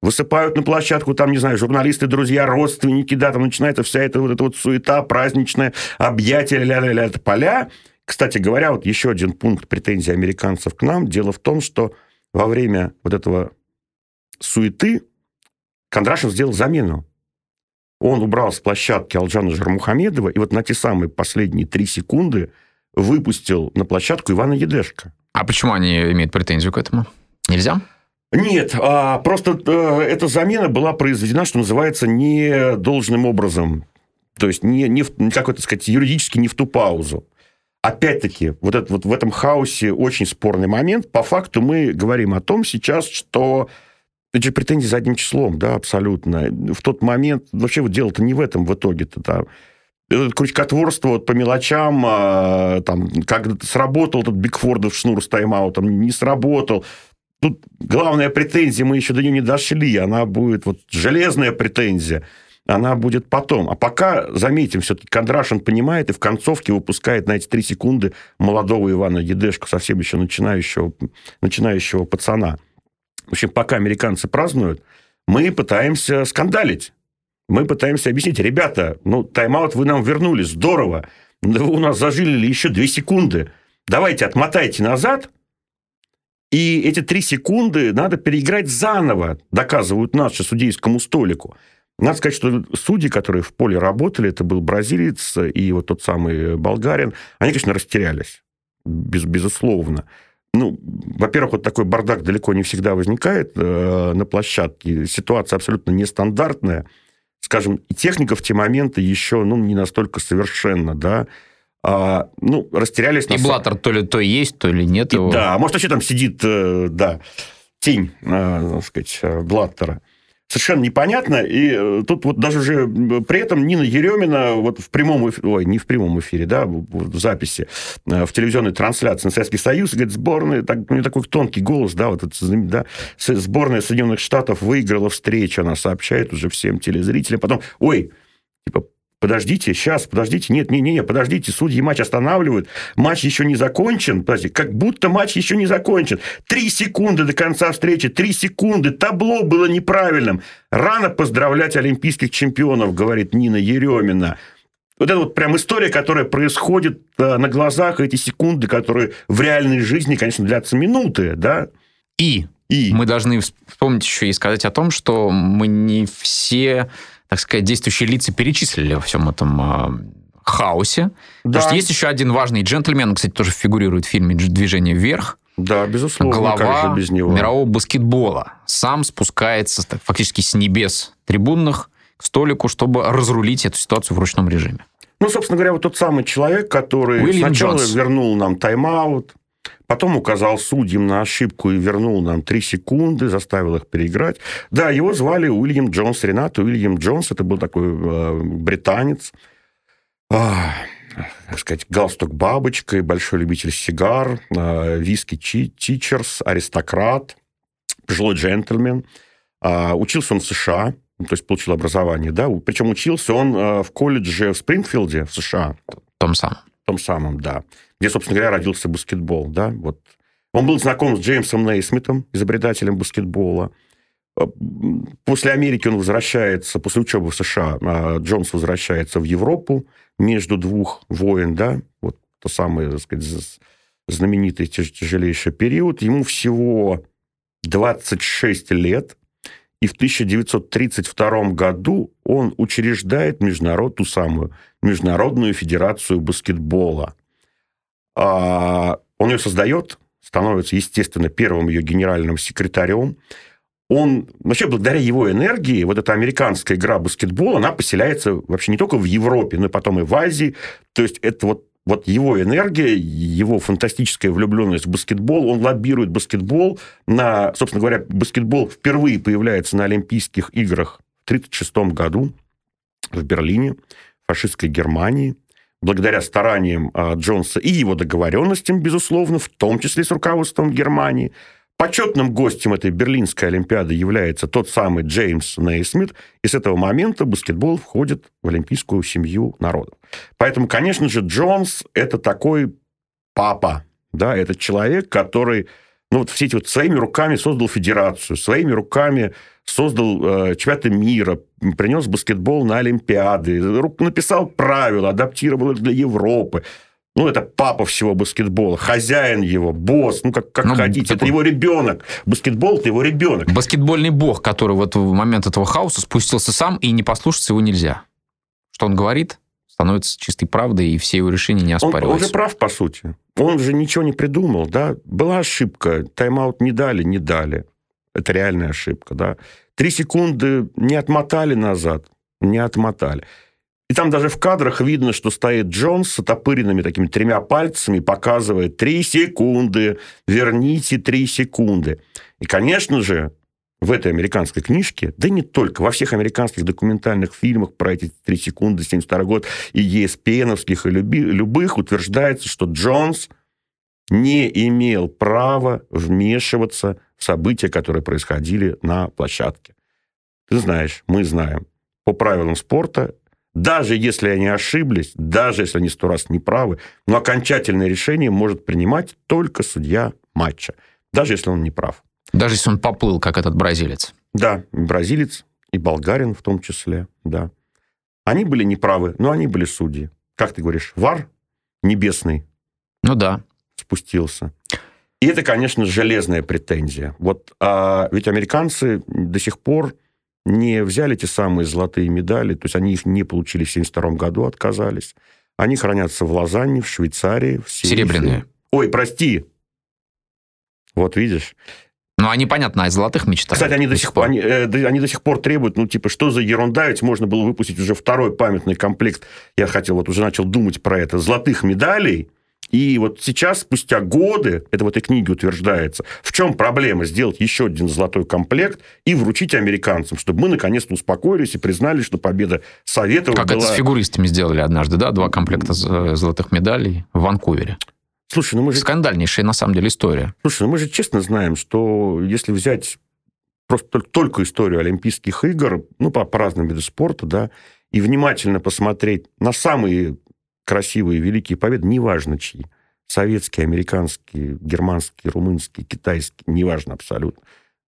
высыпают на площадку, там, не знаю, журналисты, друзья, родственники, да, там начинается вся эта вот эта вот суета праздничная, объятия, ля-ля-ля, это поля. Кстати говоря, вот еще один пункт претензий американцев к нам. Дело в том, что во время вот этого суеты Кондрашин сделал замену. Он убрал с площадки Алджана Жармухамедова, и вот на те самые последние три секунды выпустил на площадку Ивана Едешко. А почему они имеют претензию к этому? Нельзя? Нет, а просто э, эта замена была произведена, что называется, не должным образом. То есть, не, не, в, как это сказать, юридически не в ту паузу. Опять-таки, вот, это, вот в этом хаосе очень спорный момент. По факту мы говорим о том сейчас, что это же претензии задним числом, да, абсолютно. В тот момент, вообще вот дело-то не в этом в итоге-то, да. Крючкотворство вот по мелочам, а, там, как сработал этот Бигфордов шнур с тайм-аутом, не сработал тут главная претензия, мы еще до нее не дошли, она будет вот железная претензия, она будет потом. А пока, заметим, все-таки Кондрашин понимает и в концовке выпускает на эти три секунды молодого Ивана Едешку, совсем еще начинающего, начинающего пацана. В общем, пока американцы празднуют, мы пытаемся скандалить. Мы пытаемся объяснить, ребята, ну, тайм-аут вы нам вернули, здорово, вы у нас зажили еще две секунды. Давайте отмотайте назад, и эти три секунды надо переиграть заново, доказывают наши судейскому столику. Надо сказать, что судьи, которые в поле работали, это был бразилец и вот тот самый болгарин, они, конечно, растерялись, без, безусловно. Ну, во-первых, вот такой бардак далеко не всегда возникает э, на площадке. Ситуация абсолютно нестандартная. Скажем, техника в те моменты еще ну, не настолько совершенна, да, а, ну, растерялись. И Блаттер то ли то есть, то ли нет и, его. Да, может, вообще там сидит, э, да, тень, э, так сказать, э, Блаттера. Совершенно непонятно. И тут вот даже уже при этом Нина Еремина вот в прямом эфире, ой, не в прямом эфире, да, в записи, в телевизионной трансляции на Советский Союз, говорит, сборная, так, у нее такой тонкий голос, да, вот это, да, сборная Соединенных Штатов выиграла встречу, она сообщает уже всем телезрителям. Потом, ой, типа, Подождите, сейчас, подождите, нет, не, не, не, подождите, судьи матч останавливают, матч еще не закончен, подождите, как будто матч еще не закончен. Три секунды до конца встречи, три секунды, табло было неправильным. Рано поздравлять олимпийских чемпионов, говорит Нина Еремина. Вот это вот прям история, которая происходит э, на глазах, эти секунды, которые в реальной жизни, конечно, длятся минуты, да. И, и мы должны вспомнить еще и сказать о том, что мы не все так сказать, действующие лица перечислили во всем этом э, хаосе. Да. Потому что есть еще один важный джентльмен, кстати, тоже фигурирует в фильме «Движение вверх». Да, безусловно, глава без него. мирового баскетбола. Сам спускается фактически с небес трибунных к столику, чтобы разрулить эту ситуацию в ручном режиме. Ну, собственно говоря, вот тот самый человек, который Уильям сначала Джонс. вернул нам тайм-аут, потом указал судьям на ошибку и вернул нам три секунды, заставил их переиграть. Да, его звали Уильям Джонс, Ренат Уильям Джонс, это был такой э, британец, а, так сказать, галстук бабочкой, большой любитель сигар, э, виски тичерс, аристократ, пожилой джентльмен. Э, учился он в США, то есть получил образование, да, причем учился он э, в колледже в Спрингфилде в США. Том самом. Том самом, да где, собственно говоря, родился баскетбол, да, вот. Он был знаком с Джеймсом Нейсмитом, изобретателем баскетбола. Э, после Америки он возвращается, после учебы в США, а Джонс возвращается в Европу между двух войн, да, вот то самое, так сказать, знаменитый тяжелейший период. Ему всего 26 лет, и в 1932 году он учреждает международ, ту самую Международную федерацию баскетбола. А, он ее создает, становится, естественно, первым ее генеральным секретарем. Он, вообще, благодаря его энергии, вот эта американская игра баскетбол, она поселяется вообще не только в Европе, но и потом и в Азии. То есть это вот вот его энергия, его фантастическая влюбленность в баскетбол, он лоббирует баскетбол на, собственно говоря, баскетбол впервые появляется на Олимпийских играх в 1936 году в Берлине, фашистской Германии благодаря стараниям а, Джонса и его договоренностям, безусловно, в том числе с руководством Германии. Почетным гостем этой Берлинской Олимпиады является тот самый Джеймс Нейсмит, и с этого момента баскетбол входит в олимпийскую семью народов. Поэтому, конечно же, Джонс – это такой папа, да, это человек, который ну, вот все эти вот своими руками создал федерацию, своими руками создал э, чемпионаты мира, принес баскетбол на Олимпиады, написал правила, адаптировал их для Европы. Ну, это папа всего баскетбола, хозяин его, босс, ну, как, как ну, хотите, это его ребенок. Баскетбол – это его ребенок. Баскетбольный бог, который вот в момент этого хаоса спустился сам, и не послушаться его нельзя. Что он говорит, становится чистой правдой, и все его решения не оспариваются. Он, он же прав, по сути. Он же ничего не придумал, да. Была ошибка, тайм-аут не дали, не дали. Это реальная ошибка, да. Три секунды не отмотали назад, не отмотали. И там даже в кадрах видно, что стоит Джонс с отопыренными такими тремя пальцами, показывает три секунды, верните три секунды. И, конечно же, в этой американской книжке, да не только, во всех американских документальных фильмах про эти три секунды, 72 год, и ESPN-овских, и люби, любых, утверждается, что Джонс не имел права вмешиваться в события, которые происходили на площадке. Ты знаешь, мы знаем, по правилам спорта, даже если они ошиблись, даже если они сто раз не правы, но окончательное решение может принимать только судья матча, даже если он не прав. Даже если он поплыл, как этот бразилец. Да, бразилец и болгарин в том числе, да. Они были неправы, но они были судьи. Как ты говоришь, вар небесный. Ну да спустился. И это, конечно, железная претензия. Вот, а ведь американцы до сих пор не взяли те самые золотые медали, то есть они их не получили в 1972 году, отказались. Они хранятся в Лозанне, в Швейцарии. В Серебряные. Ой, прости. Вот видишь. Ну, они, понятно, о золотых мечтают. Кстати, они до, сих пор, они, э, они до сих пор требуют, ну, типа, что за ерунда, ведь можно было выпустить уже второй памятный комплект. Я хотел, вот уже начал думать про это. Золотых медалей и вот сейчас, спустя годы, это в этой книге утверждается, в чем проблема сделать еще один золотой комплект и вручить американцам, чтобы мы наконец-то успокоились и признали, что победа Советов Как была... это с фигуристами сделали однажды, да? Два комплекта э, золотых медалей в Ванкувере. Слушай, ну мы же... Скандальнейшая, на самом деле, история. Слушай, ну мы же честно знаем, что если взять просто только историю Олимпийских игр, ну, по, по разным видам спорта, да, и внимательно посмотреть на самые красивые, великие победы, неважно чьи. Советские, американские, германские, румынские, китайские, неважно абсолютно.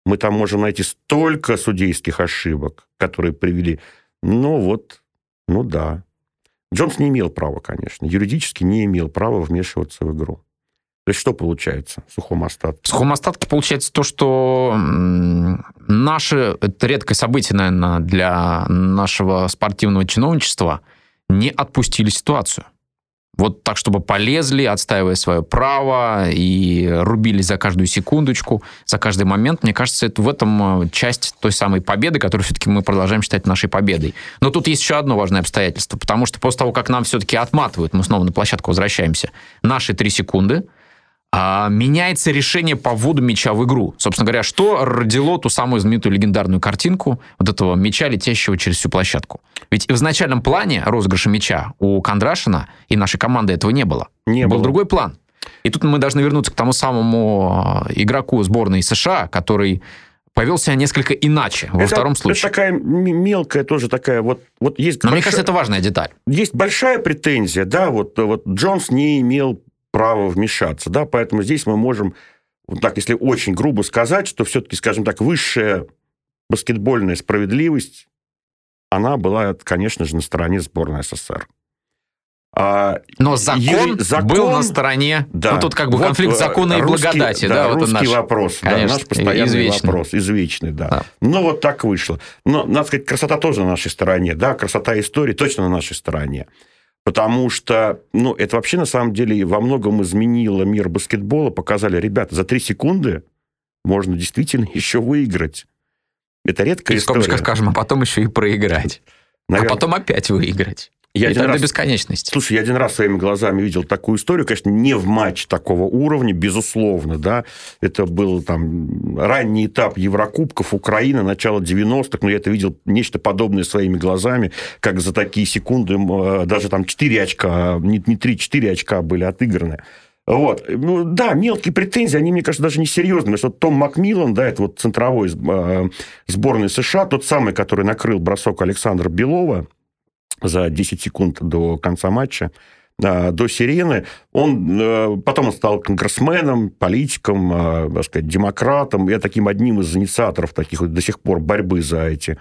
Мы там можем найти столько судейских ошибок, которые привели. Ну вот, ну да. Джонс не имел права, конечно, юридически не имел права вмешиваться в игру. То есть что получается в сухом остатке? В сухом остатке получается то, что наше, это редкое событие, наверное, для нашего спортивного чиновничества – не отпустили ситуацию. Вот так, чтобы полезли, отстаивая свое право и рубили за каждую секундочку, за каждый момент. Мне кажется, это в этом э, часть той самой победы, которую все-таки мы продолжаем считать нашей победой. Но тут есть еще одно важное обстоятельство, потому что после того, как нам все-таки отматывают, мы снова на площадку возвращаемся, наши три секунды, а, меняется решение по вводу мяча в игру. Собственно говоря, что родило ту самую знаменитую легендарную картинку вот этого мяча, летящего через всю площадку? Ведь в изначальном плане розыгрыша мяча у Кондрашина и нашей команды этого не было. Не Был было. другой план. И тут мы должны вернуться к тому самому а, игроку сборной США, который повел себя несколько иначе во Это- втором случае. Это такая мелкая тоже такая вот... вот есть Но мне большая- кажется, это важная деталь. есть большая претензия, да, вот, вот Джонс не имел права вмешаться, да, поэтому здесь мы можем, вот так, если очень грубо сказать, что все-таки, скажем так, высшая баскетбольная справедливость, она была, конечно же, на стороне сборной СССР. А, Но закон, Юрий, закон- был на стороне... да, Ну, тут как бы вот, конфликт э, закона и русский- благодати. Да, вот он русский наш. вопрос, да, Конечно, наш постоянный извечный. вопрос, извечный, да. Да. Ну, вот так вышло. Но, надо сказать, красота тоже на нашей стороне, да, красота истории точно на нашей стороне. Потому что, ну, это вообще, на самом деле, во многом изменило мир баскетбола, показали, ребята, за три секунды можно действительно еще выиграть. Это редкая И в скобочках история. скажем, а потом еще и проиграть. Наверное, А потом опять выиграть. Я и один так раз- до бесконечности. Слушай, я один раз своими глазами видел такую историю, конечно, не в матч такого уровня, безусловно, да, это был там ранний этап Еврокубков Украины, начало 90-х, но я это видел нечто подобное своими глазами, как за такие секунды э, даже там 4 очка, не, не 3-4 очка были отыграны. Вот. Ну, да, мелкие претензии, они, мне кажется, даже не серьезные. Потому что Том Макмиллан, да, это вот центровой э, сборной США, тот самый, который накрыл бросок Александра Белова, за 10 секунд до конца матча, а, до сирены. Он, э, потом он стал конгрессменом, политиком, э, так сказать, демократом. Я таким одним из инициаторов таких вот до сих пор борьбы за эти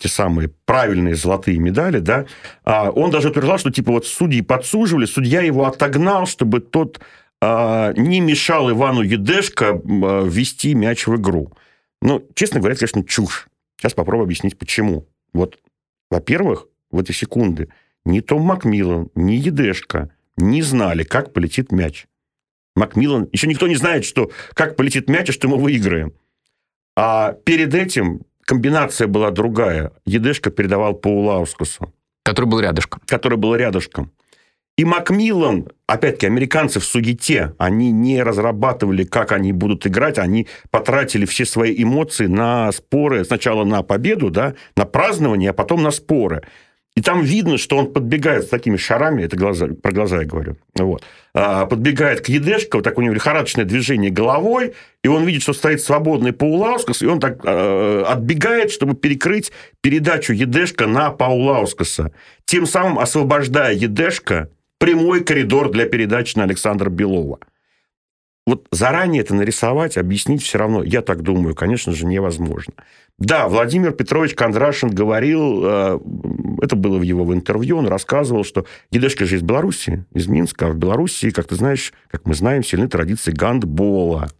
те самые правильные золотые медали, да, А он даже утверждал, что типа вот судьи подсуживали, судья его отогнал, чтобы тот а, не мешал Ивану Едешко а, мяч в игру. Ну, честно говоря, это, конечно, чушь. Сейчас попробую объяснить, почему. Вот, во-первых, в эти секунды ни Том Макмиллан, ни Едешко не знали, как полетит мяч. Макмиллан... Еще никто не знает, что как полетит мяч, и что мы выиграем. А перед этим комбинация была другая. Едешко передавал по Улаускасу, Который был рядышком. который был рядышком. И Макмиллан, опять-таки, американцы в суете, они не разрабатывали, как они будут играть, они потратили все свои эмоции на споры, сначала на победу, да, на празднование, а потом на споры. И там видно, что он подбегает с такими шарами, это глаза, про глаза я говорю, вот, а, подбегает к Едешко, вот так у него лихорадочное движение головой, и он видит, что стоит свободный Паулаускас, и он так э, отбегает, чтобы перекрыть передачу Едешко на Паулаускаса, тем самым освобождая Едешко прямой коридор для передачи на Александра Белова. Вот заранее это нарисовать, объяснить все равно, я так думаю, конечно же, невозможно. Да, Владимир Петрович Кондрашин говорил, э, это было в его интервью, он рассказывал, что Едешко же из Беларуси, из Минска, а в Беларуси, как ты знаешь, как мы знаем, сильны традиции гандбола.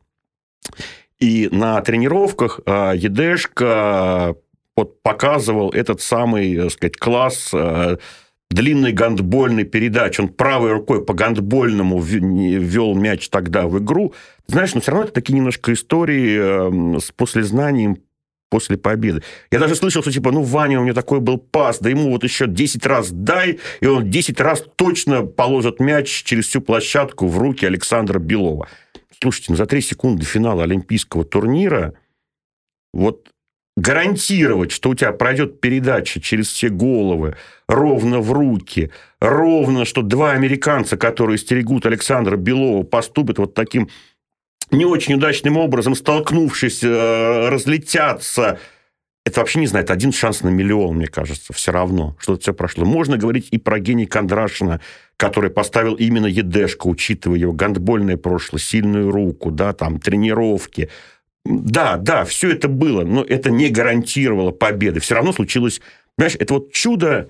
И на тренировках э, Едешко вот показывал этот самый, так сказать, класс э, длинной гандбольной передачи. Он правой рукой по гандбольному ввел мяч тогда в игру. Знаешь, но все равно это такие немножко истории э, с послезнанием после победы. Я даже слышал, что типа, ну, Ваня, у меня такой был пас, да ему вот еще 10 раз дай, и он 10 раз точно положит мяч через всю площадку в руки Александра Белова. Слушайте, ну, за 3 секунды финала Олимпийского турнира вот гарантировать, что у тебя пройдет передача через все головы, ровно в руки, ровно, что два американца, которые стерегут Александра Белова, поступят вот таким не очень удачным образом, столкнувшись, э, разлетятся. Это вообще, не знаю, это один шанс на миллион, мне кажется, все равно, что все прошло. Можно говорить и про гений Кондрашина, который поставил именно Едешко, учитывая его гандбольное прошлое, сильную руку, да, там, тренировки. Да, да, все это было, но это не гарантировало победы. Все равно случилось, понимаешь, это вот чудо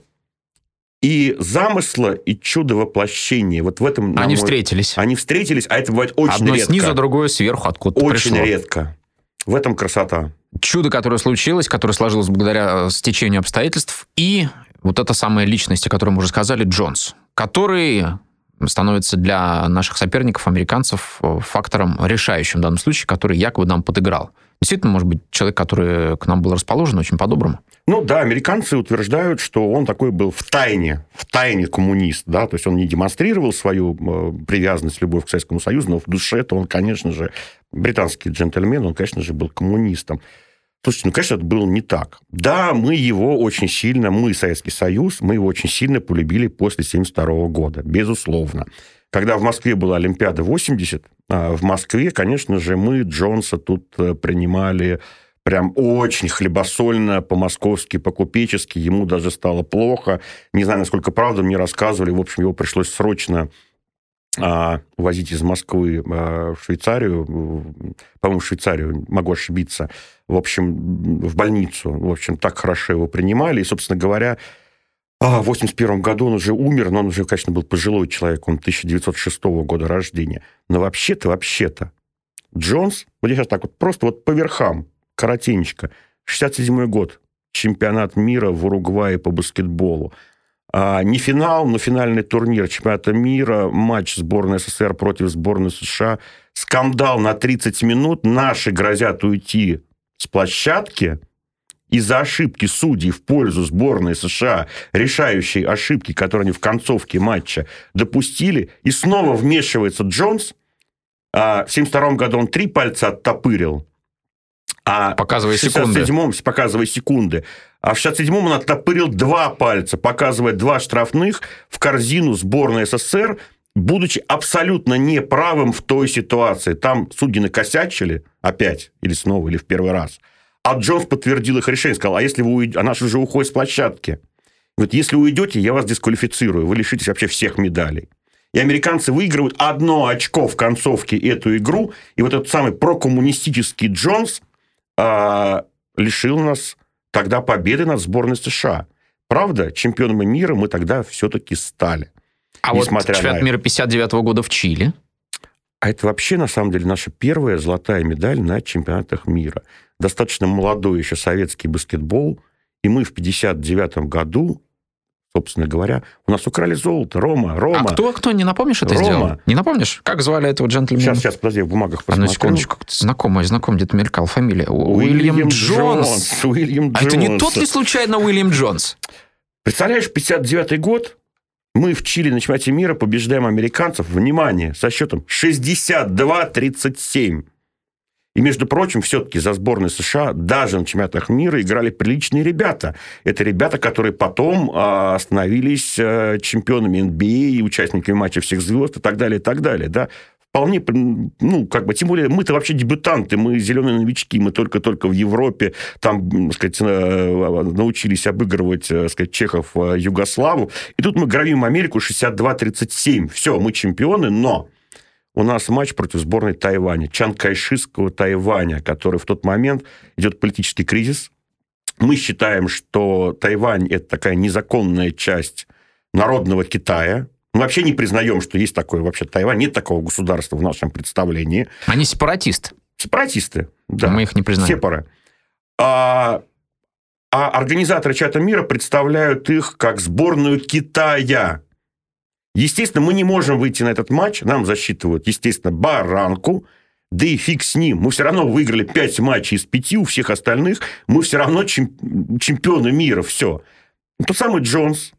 и замысла, и чудо воплощения. Вот в этом... Они мой- встретились. Они встретились, а это бывает очень Одно редко. снизу, другое сверху, откуда-то Очень пришло. редко. В этом красота. Чудо, которое случилось, которое сложилось благодаря э, стечению обстоятельств, и вот эта самая личность, о которой мы уже сказали, Джонс, который становится для наших соперников, американцев, э, фактором решающим в данном случае, который якобы нам подыграл. Действительно, может быть, человек, который к нам был расположен очень по-доброму. Ну да, американцы утверждают, что он такой был в тайне, в тайне коммунист, да, то есть он не демонстрировал свою э, привязанность, любовь к Советскому Союзу, но в душе-то он, конечно же, британский джентльмен, он, конечно же, был коммунистом. Слушайте, ну, конечно, это было не так. Да, мы его очень сильно, мы, Советский Союз, мы его очень сильно полюбили после 1972 года, безусловно. Когда в Москве была Олимпиада 80, а в Москве, конечно же, мы Джонса тут э, принимали прям очень хлебосольно, по-московски, по-купечески. Ему даже стало плохо. Не знаю, насколько правда, мне рассказывали. В общем, его пришлось срочно а, возить из Москвы а, в Швейцарию, по-моему, в Швейцарию, могу ошибиться, в общем, в больницу. В общем, так хорошо его принимали. И, собственно говоря, а, в 81 году он уже умер, но он уже, конечно, был пожилой человек, он 1906 года рождения. Но вообще-то, вообще-то, Джонс, вот я сейчас так вот просто вот по верхам, коротенечко. 67 год. Чемпионат мира в Уругвае по баскетболу. А, не финал, но финальный турнир чемпионата мира, матч сборной СССР против сборной США. Скандал на 30 минут. Наши грозят уйти с площадки из-за ошибки судей в пользу сборной США, решающей ошибки, которые они в концовке матча допустили. И снова вмешивается Джонс. А, в 1972 году он три пальца оттопырил а показывая секунды. показывая секунды. А в 67-м он оттопырил два пальца, показывая два штрафных в корзину сборной СССР, будучи абсолютно неправым в той ситуации. Там судьи накосячили опять, или снова, или в первый раз. А Джонс подтвердил их решение, сказал, а если вы уйдете, а наш уже уходит с площадки. Говорит, если уйдете, я вас дисквалифицирую, вы лишитесь вообще всех медалей. И американцы выигрывают одно очко в концовке эту игру, и вот этот самый прокоммунистический Джонс – а, лишил нас тогда победы над сборной США. Правда, чемпионами мира мы тогда все-таки стали. А вот чемпионат на... мира 59 -го года в Чили? А это вообще, на самом деле, наша первая золотая медаль на чемпионатах мира. Достаточно молодой еще советский баскетбол. И мы в 59 году собственно говоря. У нас украли золото. Рома, Рома. А кто, кто, не напомнишь это Рома. сделал? Не напомнишь? Как звали этого джентльмена? Сейчас, сейчас, подожди, в бумагах посмотрю. Одну секундочку. Знакомый, знакомый, где-то мелькал фамилия. Уильям, Уильям Джонс. Джонс. Уильям Джонс. А это не тот ли случайно Уильям Джонс? Представляешь, 59 год, мы в Чили на чемпионате мира побеждаем американцев, внимание, со счетом 62-37. И, между прочим, все-таки за сборной США даже на чемпионатах мира играли приличные ребята. Это ребята, которые потом а, становились а, чемпионами NBA, участниками матча всех звезд и так далее, и так далее. Да? вполне, ну, как бы, тем более, мы-то вообще дебютанты, мы зеленые новички, мы только-только в Европе, там, так сказать, э, научились обыгрывать, так сказать, чехов э, Югославу, и тут мы громим Америку 62-37, все, мы чемпионы, но у нас матч против сборной Тайваня, Чанкайшистского Тайваня, который в тот момент идет политический кризис. Мы считаем, что Тайвань – это такая незаконная часть народного Китая, мы вообще не признаем, что есть такое вообще Тайвань. Нет такого государства в нашем представлении. Они сепаратисты. Сепаратисты, да. Мы их не признаем. Сепары. А, а организаторы чата мира представляют их как сборную Китая. Естественно, мы не можем выйти на этот матч. Нам засчитывают, естественно, баранку. Да и фиг с ним. Мы все равно выиграли 5 матчей из 5 у всех остальных. Мы все равно чемпионы мира. Все. Тот самый Джонс,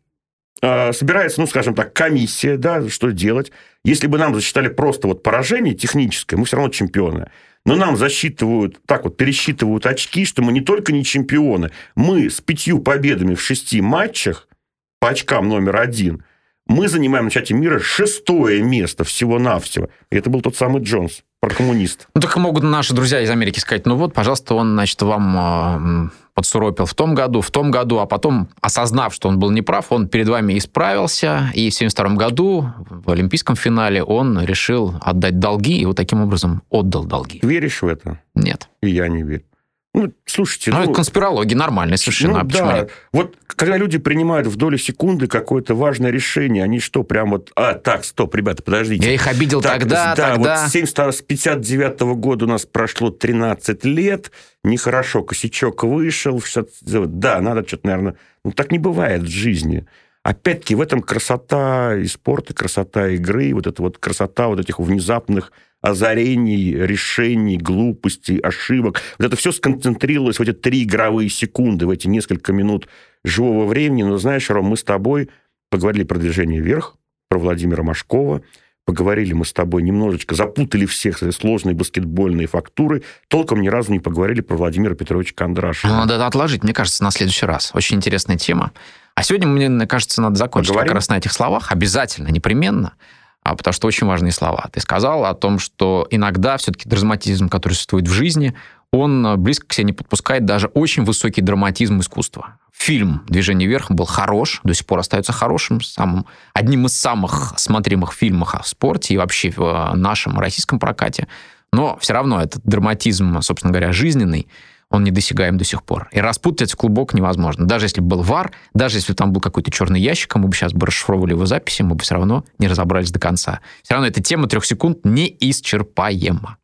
э, собирается, ну, скажем так, комиссия, да, что делать. Если бы нам засчитали просто вот поражение техническое, мы все равно чемпионы. Но нам засчитывают, так вот, пересчитывают очки, что мы не только не чемпионы, мы с пятью победами в шести матчах по очкам номер один – мы занимаем на чате мира шестое место всего-навсего. И это был тот самый Джонс, прокоммунист. Ну, так могут наши друзья из Америки сказать, ну вот, пожалуйста, он, значит, вам э, подсуропил в том году, в том году, а потом, осознав, что он был неправ, он перед вами исправился, и в 1972 году в Олимпийском финале он решил отдать долги, и вот таким образом отдал долги. Веришь в это? Нет. И я не верю. Ну, слушайте... Ну, ну конспирология нормальная совершенно. Ну, а да. Нет? Вот когда люди принимают в долю секунды какое-то важное решение, они что, прям вот... А, так, стоп, ребята, подождите. Я их обидел так, тогда, да, тогда... вот 70, с 59 -го года у нас прошло 13 лет, нехорошо, косячок вышел. 60... Да, надо что-то, наверное... Ну, так не бывает в жизни. Опять-таки, в этом красота и спорта, красота игры, вот эта вот красота вот этих внезапных озарений, решений, глупостей, ошибок. Вот это все сконцентрировалось в эти три игровые секунды, в эти несколько минут живого времени. Но знаешь, Ром, мы с тобой поговорили про движение вверх, про Владимира Машкова, поговорили мы с тобой немножечко, запутали всех сложные баскетбольные фактуры, толком ни разу не поговорили про Владимира Петровича Кондрашина. Ну, надо отложить, мне кажется, на следующий раз. Очень интересная тема. А сегодня, мне кажется, надо закончить Поговорим? как раз на этих словах. Обязательно, непременно. А, потому что очень важные слова. Ты сказал о том, что иногда все-таки драматизм, который существует в жизни, он близко к себе не подпускает даже очень высокий драматизм искусства. Фильм «Движение вверх» был хорош, до сих пор остается хорошим, самым, одним из самых смотримых фильмов о спорте и вообще в э, нашем российском прокате. Но все равно этот драматизм, собственно говоря, жизненный, он недосягаем до сих пор. И распутать клубок невозможно. Даже если был вар, даже если там был какой-то черный ящик, мы бы сейчас бы расшифровывали его записи, мы бы все равно не разобрались до конца. Все равно эта тема трех секунд неисчерпаема.